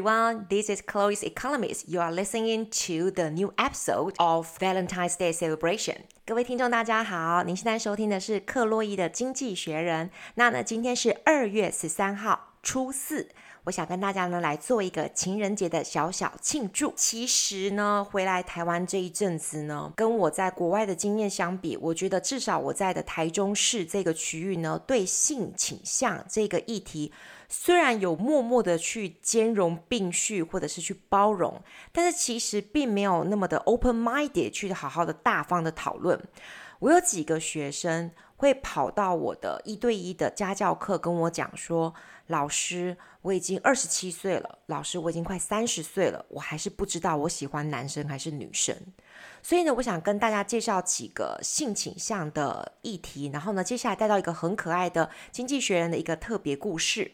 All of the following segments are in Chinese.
everyone, this is Chloe's Economist. You are listening to the new episode of Valentine's Day celebration. 各位听众大家好，您现在收听的是克洛伊的经济学人。那呢，今天是二月十三号，初四。 我想跟大家呢来做一个情人节的小小庆祝。其实呢，回来台湾这一阵子呢，跟我在国外的经验相比，我觉得至少我在的台中市这个区域呢，对性倾向这个议题，虽然有默默的去兼容并蓄，或者是去包容，但是其实并没有那么的 open-minded 去好好的大方的讨论。我有几个学生会跑到我的一对一的家教课跟我讲说。老师，我已经二十七岁了。老师，我已经快三十岁了，我还是不知道我喜欢男生还是女生。所以呢，我想跟大家介绍几个性倾向的议题，然后呢，接下来带到一个很可爱的经济学人的一个特别故事。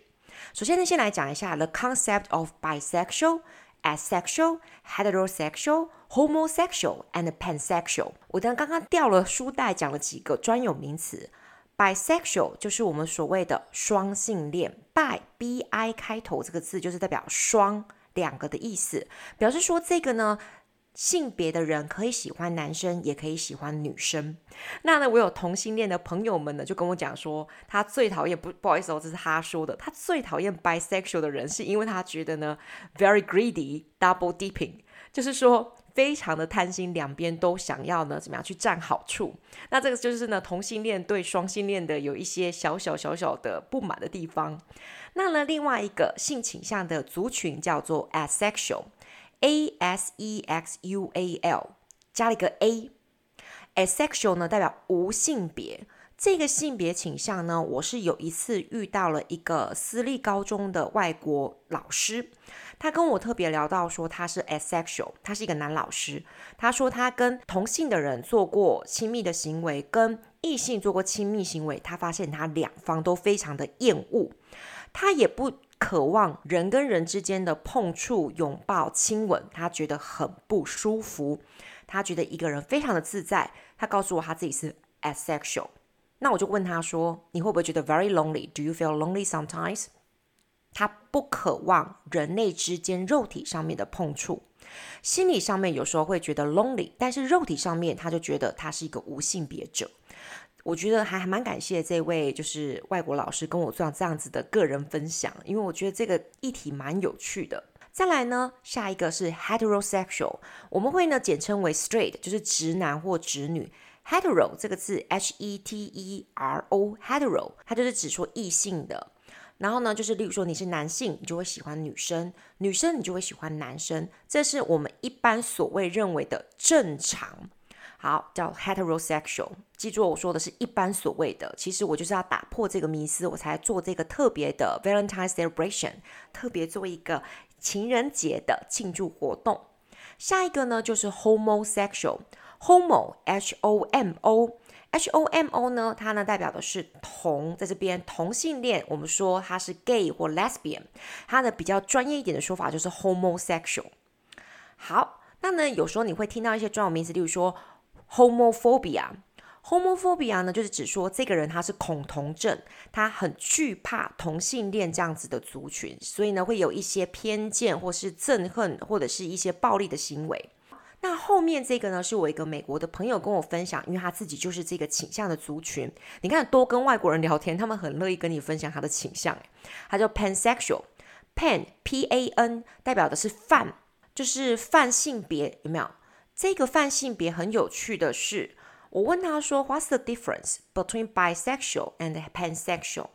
首先呢，先来讲一下 the concept of bisexual, asexual, heterosexual, homosexual and pansexual。我刚刚掉了书袋，讲了几个专有名词。Bisexual 就是我们所谓的双性恋，bi b i 开头这个字就是代表双两个的意思，表示说这个呢性别的人可以喜欢男生，也可以喜欢女生。那呢，我有同性恋的朋友们呢，就跟我讲说，他最讨厌不不好意思哦，这是他说的，他最讨厌 bisexual 的人，是因为他觉得呢 very greedy double dipping，就是说。非常的贪心，两边都想要呢，怎么样去占好处？那这个就是呢，同性恋对双性恋的有一些小小小小的不满的地方。那呢，另外一个性倾向的族群叫做 asexual，a s e x u a l，加了一个 a。asexual 呢代表无性别。这个性别倾向呢，我是有一次遇到了一个私立高中的外国老师。他跟我特别聊到说他是 asexual，他是一个男老师。他说他跟同性的人做过亲密的行为，跟异性做过亲密行为，他发现他两方都非常的厌恶，他也不渴望人跟人之间的碰触、拥抱、亲吻，他觉得很不舒服。他觉得一个人非常的自在。他告诉我他自己是 asexual。那我就问他说：“你会不会觉得 very lonely? Do you feel lonely sometimes?” 他不渴望人类之间肉体上面的碰触，心理上面有时候会觉得 lonely，但是肉体上面他就觉得他是一个无性别者。我觉得还还蛮感谢这位就是外国老师跟我做这样子的个人分享，因为我觉得这个议题蛮有趣的。再来呢，下一个是 heterosexual，我们会呢简称为 straight，就是直男或直女。Hetero 这个字 h e t e r o，hetero 它就是指说异性的。然后呢，就是例如说你是男性，你就会喜欢女生；女生你就会喜欢男生。这是我们一般所谓认为的正常，好，叫 heterosexual。记住我说的是一般所谓的，其实我就是要打破这个迷思，我才做这个特别的 Valentine's celebration，特别做一个情人节的庆祝活动。下一个呢，就是 Homosexual Homo，H-O-M-O，H-O-M-O 呢，它呢代表的是同，在这边同性恋，我们说它是 gay 或 lesbian，它的比较专业一点的说法就是 homosexual。好，那呢有时候你会听到一些专有名词，例如说 homophobia，homophobia 呢就是指说这个人他是恐同症，他很惧怕同性恋这样子的族群，所以呢会有一些偏见或是憎恨或者是一些暴力的行为。那后面这个呢，是我一个美国的朋友跟我分享，因为他自己就是这个倾向的族群。你看，多跟外国人聊天，他们很乐意跟你分享他的倾向。他叫 pansexual，pan p a n 代表的是泛，就是泛性别，有没有？这个泛性别很有趣的是，我问他说，What's the difference between bisexual and pansexual？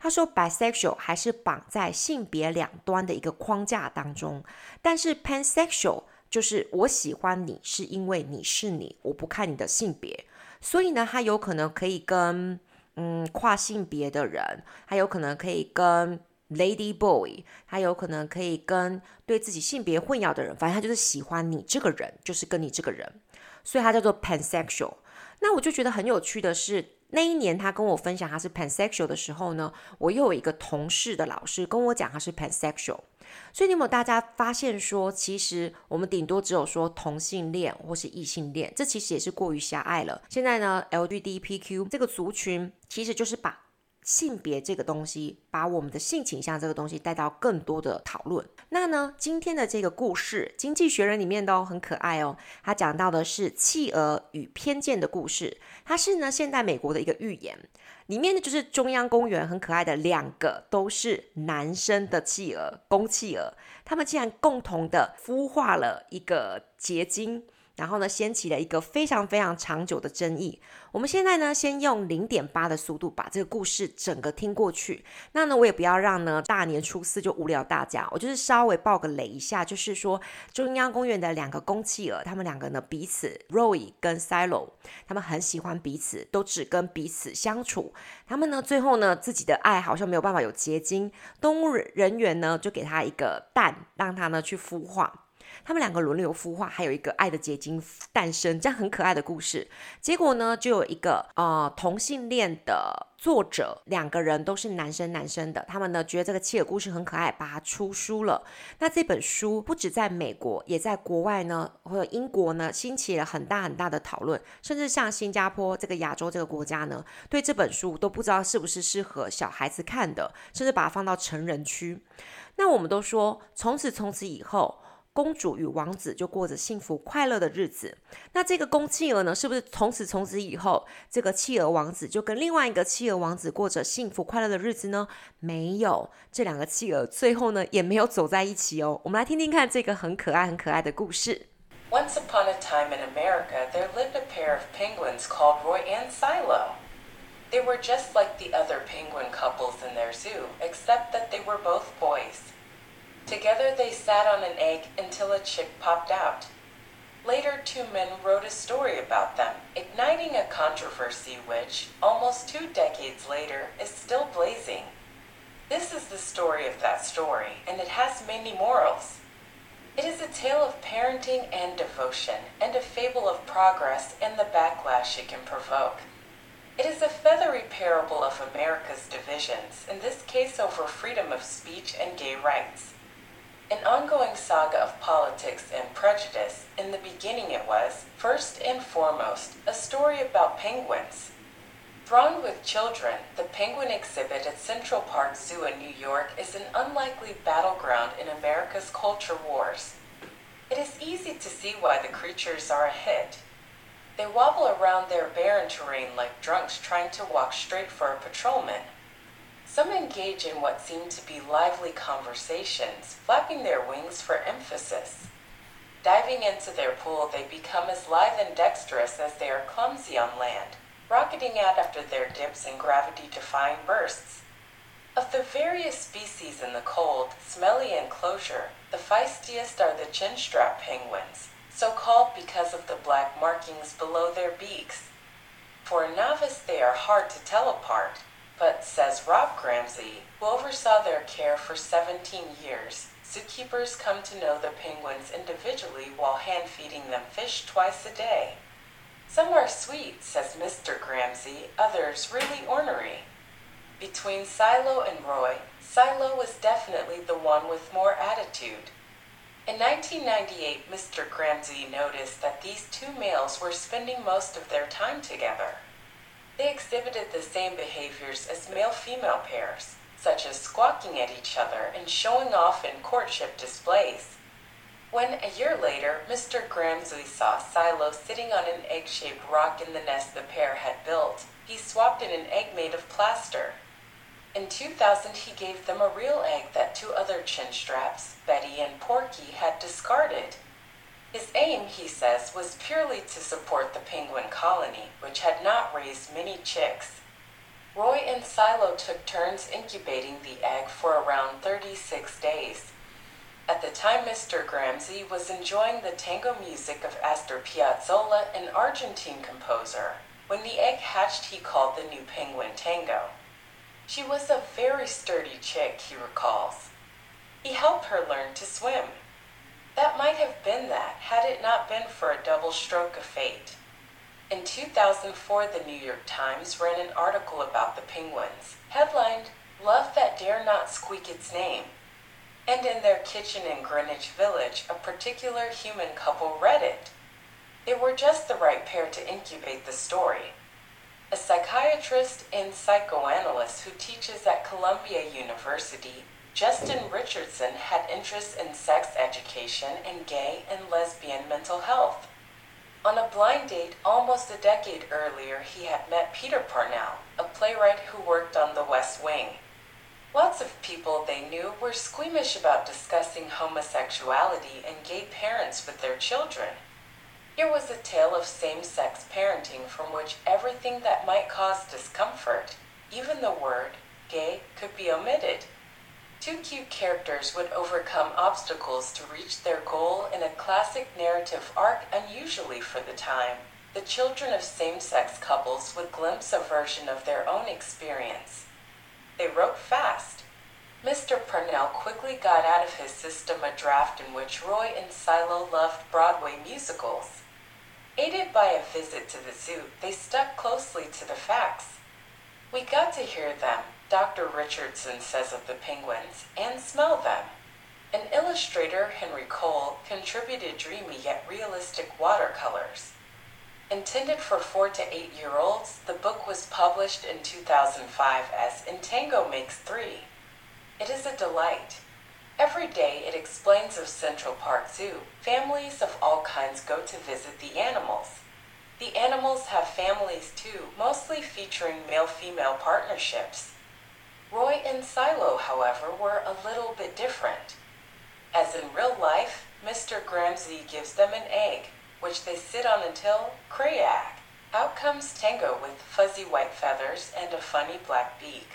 他说，bisexual 还是绑在性别两端的一个框架当中，但是 pansexual。就是我喜欢你，是因为你是你，我不看你的性别。所以呢，他有可能可以跟嗯跨性别的人，他有可能可以跟 lady boy，他有可能可以跟对自己性别混淆的人，反正他就是喜欢你这个人，就是跟你这个人，所以他叫做 pansexual。那我就觉得很有趣的是。那一年，他跟我分享他是 pansexual 的时候呢，我又有一个同事的老师跟我讲他是 pansexual。所以你有没有大家发现说，其实我们顶多只有说同性恋或是异性恋，这其实也是过于狭隘了。现在呢，LGBTQ 这个族群其实就是把性别这个东西，把我们的性倾向这个东西带到更多的讨论。那呢，今天的这个故事，《经济学人》里面的哦，很可爱哦。他讲到的是企鹅与偏见的故事。它是呢现代美国的一个寓言，里面呢就是中央公园很可爱的两个都是男生的企鹅，公企鹅，他们竟然共同的孵化了一个结晶。然后呢，掀起了一个非常非常长久的争议。我们现在呢，先用零点八的速度把这个故事整个听过去。那呢，我也不要让呢大年初四就无聊大家，我就是稍微爆个雷一下，就是说中央公园的两个公企鹅，他们两个呢彼此，Roy 跟 Silo，他们很喜欢彼此，都只跟彼此相处。他们呢最后呢自己的爱好像没有办法有结晶，动物人员呢就给他一个蛋，让他呢去孵化。他们两个轮流孵化，还有一个爱的结晶诞生，这样很可爱的故事。结果呢，就有一个呃同性恋的作者，两个人都是男生男生的，他们呢觉得这个切尔故事很可爱，把它出书了。那这本书不止在美国，也在国外呢，或者英国呢，兴起了很大很大的讨论，甚至像新加坡这个亚洲这个国家呢，对这本书都不知道是不是适合小孩子看的，甚至把它放到成人区。那我们都说，从此从此以后。公主与王子就过着幸福快乐的日子。那这个公企鹅呢，是不是从此从此以后，这个企鹅王子就跟另外一个企鹅王子过着幸福快乐的日子呢？没有，这两个企鹅最后呢也没有走在一起哦。我们来听听看这个很可爱、很可爱的故事。Once upon a time in America, there lived a pair of penguins called Roy and Silo. They were just like the other penguin couples in their zoo, except that they were both boys. Together they sat on an egg until a chick popped out. Later, two men wrote a story about them, igniting a controversy which, almost two decades later, is still blazing. This is the story of that story, and it has many morals. It is a tale of parenting and devotion, and a fable of progress and the backlash it can provoke. It is a feathery parable of America's divisions, in this case over freedom of speech and gay rights. An ongoing saga of politics and prejudice. In the beginning, it was, first and foremost, a story about penguins. Thronged with children, the penguin exhibit at Central Park Zoo in New York is an unlikely battleground in America's culture wars. It is easy to see why the creatures are a hit. They wobble around their barren terrain like drunks trying to walk straight for a patrolman. Some engage in what seem to be lively conversations, flapping their wings for emphasis. Diving into their pool, they become as lithe and dexterous as they are clumsy on land, rocketing out after their dips in gravity defying bursts. Of the various species in the cold, smelly enclosure, the feistiest are the chinstrap penguins, so called because of the black markings below their beaks. For a novice, they are hard to tell apart but, says Rob Gramsey, who oversaw their care for 17 years, zookeepers come to know the penguins individually while hand feeding them fish twice a day. Some are sweet, says Mr. Gramsey, others really ornery. Between Silo and Roy, Silo was definitely the one with more attitude. In 1998, Mr. Gramsey noticed that these two males were spending most of their time together. They exhibited the same behaviors as male female pairs, such as squawking at each other and showing off in courtship displays. When, a year later, Mr. Gramsley saw Silo sitting on an egg shaped rock in the nest the pair had built, he swapped in an egg made of plaster. In 2000, he gave them a real egg that two other chinstraps, Betty and Porky, had discarded. His aim, he says, was purely to support the penguin colony, which had not raised many chicks. Roy and Silo took turns incubating the egg for around 36 days. At the time, Mr. Gramsci was enjoying the tango music of Astor Piazzolla, an Argentine composer. When the egg hatched, he called the new penguin Tango. She was a very sturdy chick, he recalls. He helped her learn to swim. That might have been that had it not been for a double stroke of fate. In 2004, the New York Times ran an article about the penguins, headlined, Love That Dare Not Squeak Its Name. And in their kitchen in Greenwich Village, a particular human couple read it. They were just the right pair to incubate the story. a psychiatrist and psychoanalyst who teaches at Columbia University, Justin Richardson had interests in sex education and gay and lesbian mental health. On a blind date almost a decade earlier, he had met Peter Parnell, a playwright who worked on The West Wing. Lots of people they knew were squeamish about discussing homosexuality and gay parents with their children. Here was a tale of same sex parenting from which everything that might cause discomfort, even the word gay, could be omitted. Two cute characters would overcome obstacles to reach their goal in a classic narrative arc unusually for the time. The children of same sex couples would glimpse a version of their own experience. They wrote fast. Mr. Parnell quickly got out of his system a draft in which Roy and Silo loved Broadway musicals. Aided by a visit to the zoo, they stuck closely to the facts. We got to hear them, Dr. Richardson says of the penguins, and smell them. An illustrator, Henry Cole, contributed dreamy yet realistic watercolors. Intended for four to eight year olds, the book was published in 2005 as In Tango Makes Three. It is a delight. Every day it explains of Central Park Zoo. Families of all kinds go to visit the animals. The animals have families too, mostly featuring male female partnerships. Roy and Silo, however, were a little bit different. As in real life, Mr. Gramsci gives them an egg, which they sit on until crayak. Out comes Tango with fuzzy white feathers and a funny black beak.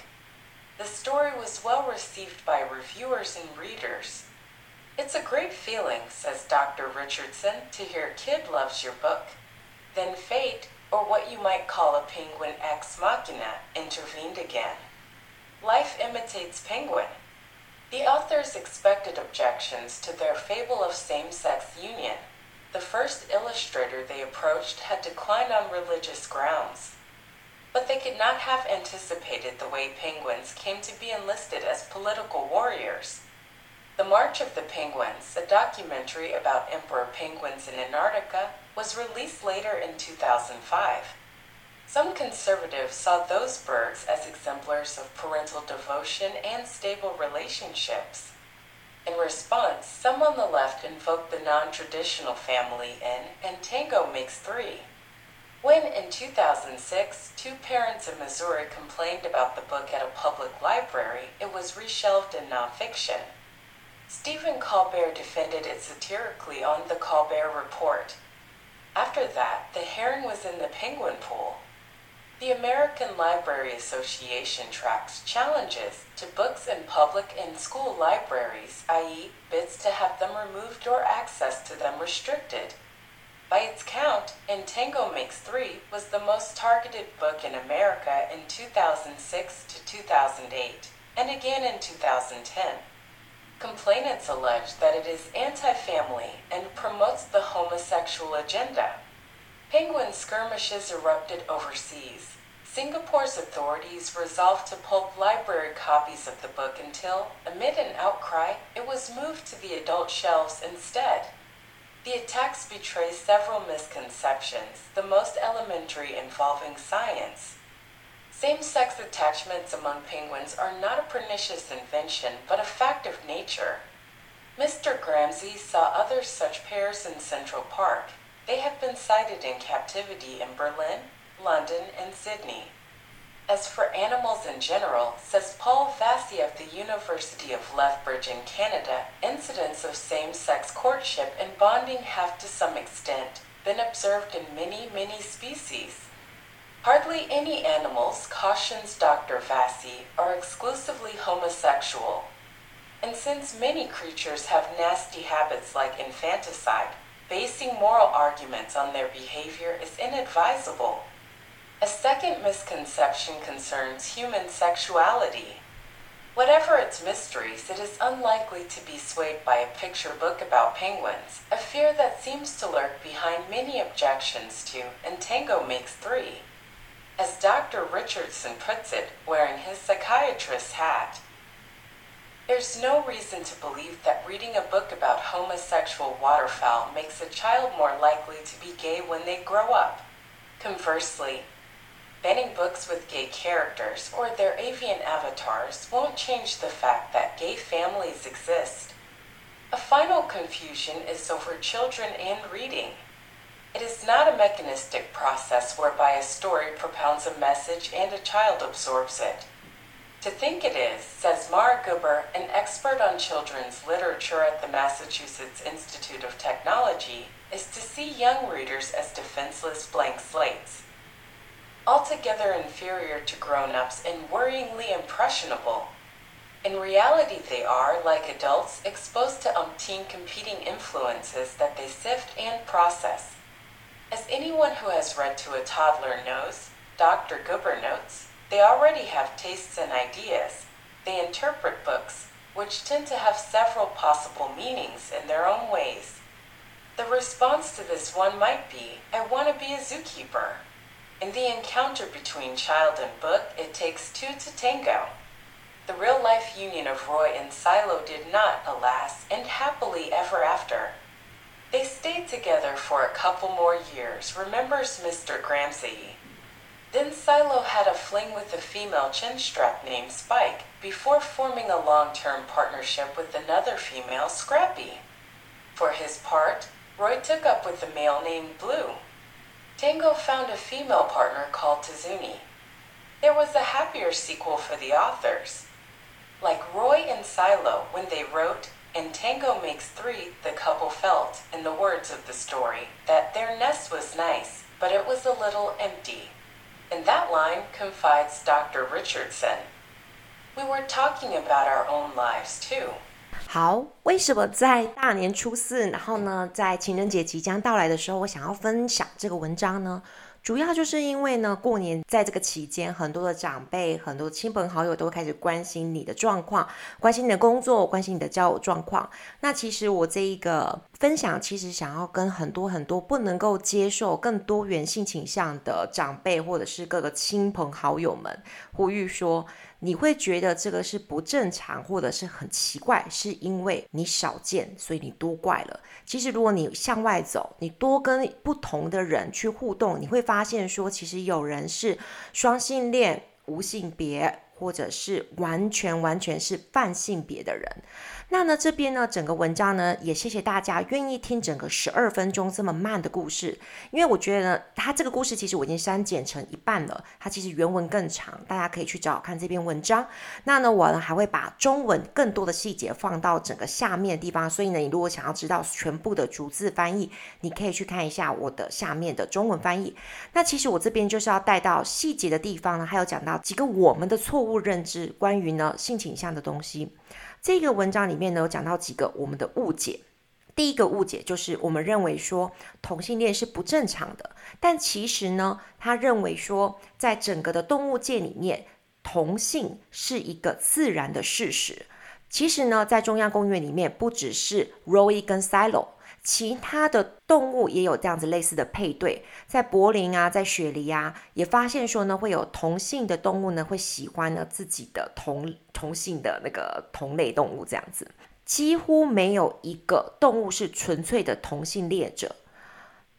The story was well received by reviewers and readers. It's a great feeling, says Dr. Richardson, to hear a kid loves your book. Then fate, or what you might call a penguin ex machina, intervened again. Life imitates penguin. The authors expected objections to their fable of same sex union. The first illustrator they approached had declined on religious grounds. But they could not have anticipated the way penguins came to be enlisted as political warriors. The March of the Penguins, a documentary about emperor penguins in Antarctica, was released later in 2005. Some conservatives saw those birds as exemplars of parental devotion and stable relationships. In response, some on the left invoked the non traditional family in And Tango Makes Three. When, in 2006, two parents in Missouri complained about the book at a public library, it was reshelved in nonfiction. Stephen Colbert defended it satirically on The Colbert Report. After that, the herring was in the penguin pool. The American Library Association tracks challenges to books in public and school libraries, i.e., bids to have them removed or access to them restricted. By its count, In Tango Makes Three was the most targeted book in America in 2006 to 2008, and again in 2010. Complainants allege that it is anti family and promotes the homosexual agenda. Penguin skirmishes erupted overseas. Singapore's authorities resolved to pulp library copies of the book until, amid an outcry, it was moved to the adult shelves instead. The attacks betray several misconceptions, the most elementary involving science. Same sex attachments among penguins are not a pernicious invention, but a fact of nature. Mr. Gramsci saw other such pairs in Central Park. They have been sighted in captivity in Berlin, London, and Sydney. As for animals in general, says Paul Vassie of the University of Lethbridge in Canada, incidents of same sex courtship and bonding have to some extent been observed in many, many species. Hardly any animals, cautions Dr. Vassie, are exclusively homosexual. And since many creatures have nasty habits like infanticide, basing moral arguments on their behavior is inadvisable. A second misconception concerns human sexuality. Whatever its mysteries, it is unlikely to be swayed by a picture book about penguins, a fear that seems to lurk behind many objections to And Tango Makes Three. As Dr. Richardson puts it, wearing his psychiatrist's hat, there's no reason to believe that reading a book about homosexual waterfowl makes a child more likely to be gay when they grow up. Conversely, Banning books with gay characters or their avian avatars won't change the fact that gay families exist. A final confusion is over children and reading. It is not a mechanistic process whereby a story propounds a message and a child absorbs it. To think it is, says Mara Guber, an expert on children's literature at the Massachusetts Institute of Technology, is to see young readers as defenseless blank slates. Altogether inferior to grown ups and worryingly impressionable. In reality, they are, like adults, exposed to umpteen competing influences that they sift and process. As anyone who has read to a toddler knows, Dr. Goober notes, they already have tastes and ideas. They interpret books, which tend to have several possible meanings in their own ways. The response to this one might be, I want to be a zookeeper. In the encounter between child and book, it takes two to tango. The real life union of Roy and Silo did not, alas, end happily ever after. They stayed together for a couple more years, remembers Mr. Gramsci. Then Silo had a fling with a female chinstrap named Spike before forming a long term partnership with another female, Scrappy. For his part, Roy took up with a male named Blue. Tango found a female partner called Tazuni. There was a happier sequel for the authors. Like Roy and Silo, when they wrote and Tango Makes Three, the couple felt, in the words of the story, that their nest was nice, but it was a little empty. In that line confides Dr. Richardson. We were talking about our own lives too. 好，为什么在大年初四，然后呢，在情人节即将到来的时候，我想要分享这个文章呢？主要就是因为呢，过年在这个期间，很多的长辈、很多亲朋好友都会开始关心你的状况，关心你的工作，关心你的交友状况。那其实我这一个分享，其实想要跟很多很多不能够接受更多元性倾向的长辈，或者是各个亲朋好友们呼吁说。你会觉得这个是不正常，或者是很奇怪，是因为你少见，所以你多怪了。其实，如果你向外走，你多跟不同的人去互动，你会发现说，其实有人是双性恋、无性别，或者是完全完全是泛性别的人。那呢，这边呢，整个文章呢，也谢谢大家愿意听整个十二分钟这么慢的故事，因为我觉得呢，它这个故事其实我已经删减成一半了，它其实原文更长，大家可以去找看这篇文章。那呢，我呢还会把中文更多的细节放到整个下面的地方，所以呢，你如果想要知道全部的逐字翻译，你可以去看一下我的下面的中文翻译。那其实我这边就是要带到细节的地方呢，还有讲到几个我们的错误认知，关于呢性倾向的东西。这个文章里面呢，有讲到几个我们的误解。第一个误解就是我们认为说同性恋是不正常的，但其实呢，他认为说在整个的动物界里面，同性是一个自然的事实。其实呢，在中央公园里面，不只是 Roy 跟 Silo。其他的动物也有这样子类似的配对，在柏林啊，在雪梨啊，也发现说呢，会有同性的动物呢，会喜欢呢自己的同同性的那个同类动物这样子，几乎没有一个动物是纯粹的同性恋者。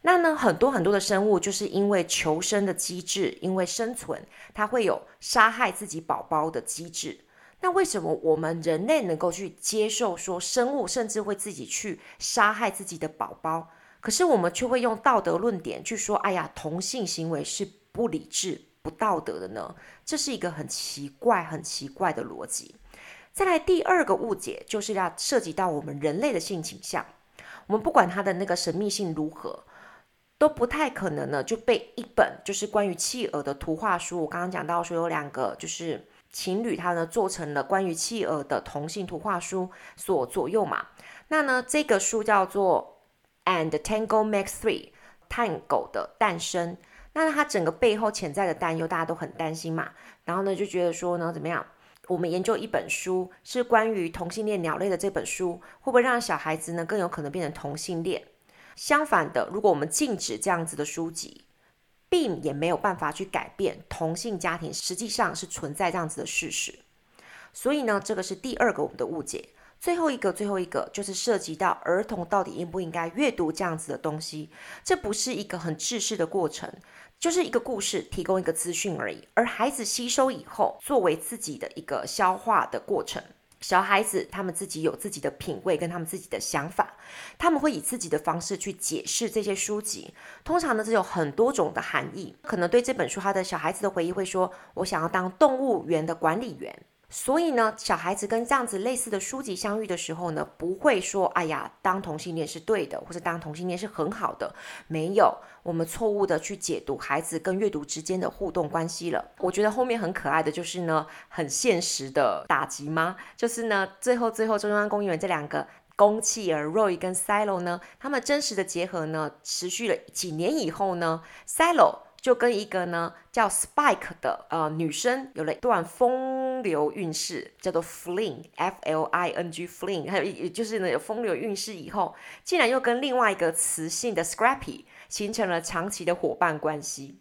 那呢，很多很多的生物就是因为求生的机制，因为生存，它会有杀害自己宝宝的机制。那为什么我们人类能够去接受说生物甚至会自己去杀害自己的宝宝，可是我们却会用道德论点去说，哎呀，同性行为是不理智、不道德的呢？这是一个很奇怪、很奇怪的逻辑。再来第二个误解，就是要涉及到我们人类的性倾向。我们不管它的那个神秘性如何，都不太可能呢就被一本就是关于企鹅的图画书。我刚刚讲到说有两个就是。情侣他呢做成了关于企鹅的同性图画书所左右嘛？那呢这个书叫做《And Tango Makes Three》，探狗的诞生。那它整个背后潜在的担忧，大家都很担心嘛。然后呢就觉得说呢怎么样？我们研究一本书是关于同性恋鸟类的这本书，会不会让小孩子呢更有可能变成同性恋？相反的，如果我们禁止这样子的书籍。并也没有办法去改变同性家庭实际上是存在这样子的事实，所以呢，这个是第二个我们的误解。最后一个，最后一个就是涉及到儿童到底应不应该阅读这样子的东西。这不是一个很制式的过程，就是一个故事，提供一个资讯而已。而孩子吸收以后，作为自己的一个消化的过程。小孩子他们自己有自己的品味跟他们自己的想法，他们会以自己的方式去解释这些书籍。通常呢，这有很多种的含义。可能对这本书，他的小孩子的回忆会说：“我想要当动物园的管理员。”所以呢，小孩子跟这样子类似的书籍相遇的时候呢，不会说“哎呀，当同性恋是对的”或者“当同性恋是很好的”。没有，我们错误的去解读孩子跟阅读之间的互动关系了。我觉得后面很可爱的就是呢，很现实的打击吗？就是呢，最后最后中央公园这两个公企鹅 Roy 跟 Silo 呢，他们真实的结合呢，持续了几年以后呢，Silo 就跟一个呢叫 Spike 的呃女生有了一段风流韵事，叫做 Fling，F L I N G Fling，还有也就是呢有风流韵事以后，竟然又跟另外一个雌性的 Scrappy 形成了长期的伙伴关系。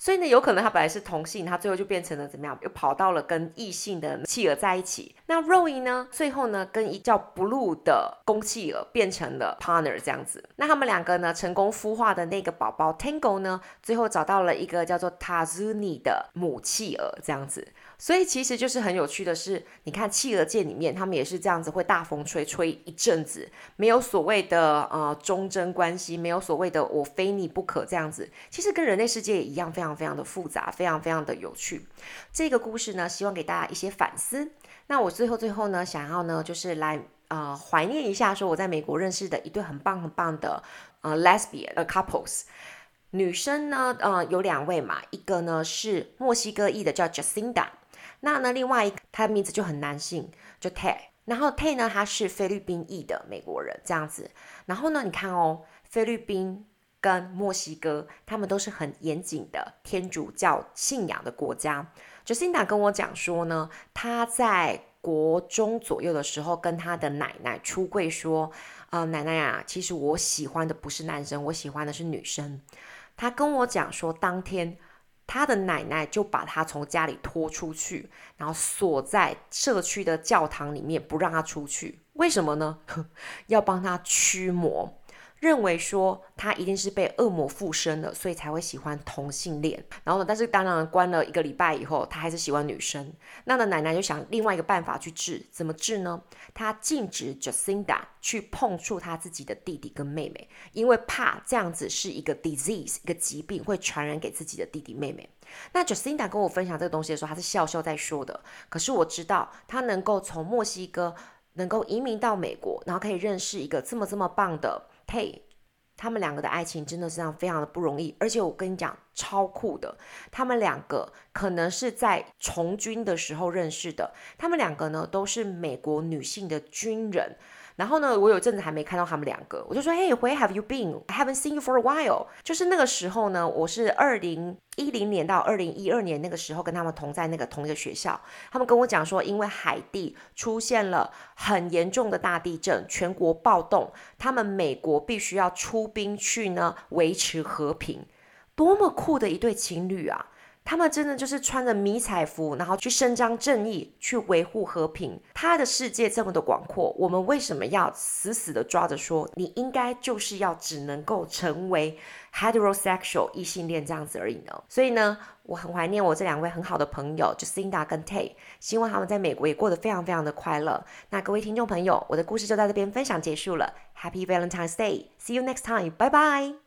所以呢，有可能他本来是同性，他最后就变成了怎么样？又跑到了跟异性的企鹅在一起。那 Roy 呢，最后呢，跟一叫 Blue 的公企鹅变成了 partner 这样子。那他们两个呢，成功孵化的那个宝宝 Tango 呢，最后找到了一个叫做 Tazuni 的母企鹅这样子。所以其实就是很有趣的是，你看企鹅界里面，他们也是这样子，会大风吹吹一阵子，没有所谓的呃忠贞关系，没有所谓的我非你不可这样子。其实跟人类世界也一样，非常非常的复杂，非常非常的有趣。这个故事呢，希望给大家一些反思。那我最后最后呢，想要呢，就是来呃怀念一下，说我在美国认识的一对很棒很棒的呃 lesbian 呃 couples。女生呢，呃有两位嘛，一个呢是墨西哥裔的，叫 Jacinda。那呢，另外一个他的名字就很男性，就 Tay。然后 Tay 呢，他是菲律宾裔的美国人，这样子。然后呢，你看哦，菲律宾跟墨西哥，他们都是很严谨的天主教信仰的国家。Jacinda 跟我讲说呢，他在国中左右的时候，跟他的奶奶出柜说，呃，奶奶啊，其实我喜欢的不是男生，我喜欢的是女生。他跟我讲说，当天。他的奶奶就把他从家里拖出去，然后锁在社区的教堂里面，不让他出去。为什么呢？要帮他驱魔。认为说他一定是被恶魔附身了，所以才会喜欢同性恋。然后呢，但是当然关了一个礼拜以后，他还是喜欢女生。那呢，奶奶就想另外一个办法去治，怎么治呢？他禁止 Jacinda 去碰触他自己的弟弟跟妹妹，因为怕这样子是一个 disease，一个疾病会传染给自己的弟弟妹妹。那 Jacinda 跟我分享这个东西的时候，他是笑笑在说的。可是我知道他能够从墨西哥能够移民到美国，然后可以认识一个这么这么棒的。嘿，他们两个的爱情真的是让非常的不容易，而且我跟你讲超酷的，他们两个可能是在从军的时候认识的，他们两个呢都是美国女性的军人。然后呢，我有阵子还没看到他们两个，我就说：“Hey, where have you been? I haven't seen you for a while。”就是那个时候呢，我是二零一零年到二零一二年那个时候跟他们同在那个同一个学校。他们跟我讲说，因为海地出现了很严重的大地震，全国暴动，他们美国必须要出兵去呢维持和平。多么酷的一对情侣啊！他们真的就是穿着迷彩服，然后去伸张正义，去维护和平。他的世界这么的广阔，我们为什么要死死的抓着说，你应该就是要只能够成为 heterosexual 异性恋这样子而已呢？所以呢，我很怀念我这两位很好的朋友，Jacinda 跟 Tay，希望他们在美国也过得非常非常的快乐。那各位听众朋友，我的故事就到这边分享结束了。Happy Valentine's Day，See you next time，拜拜。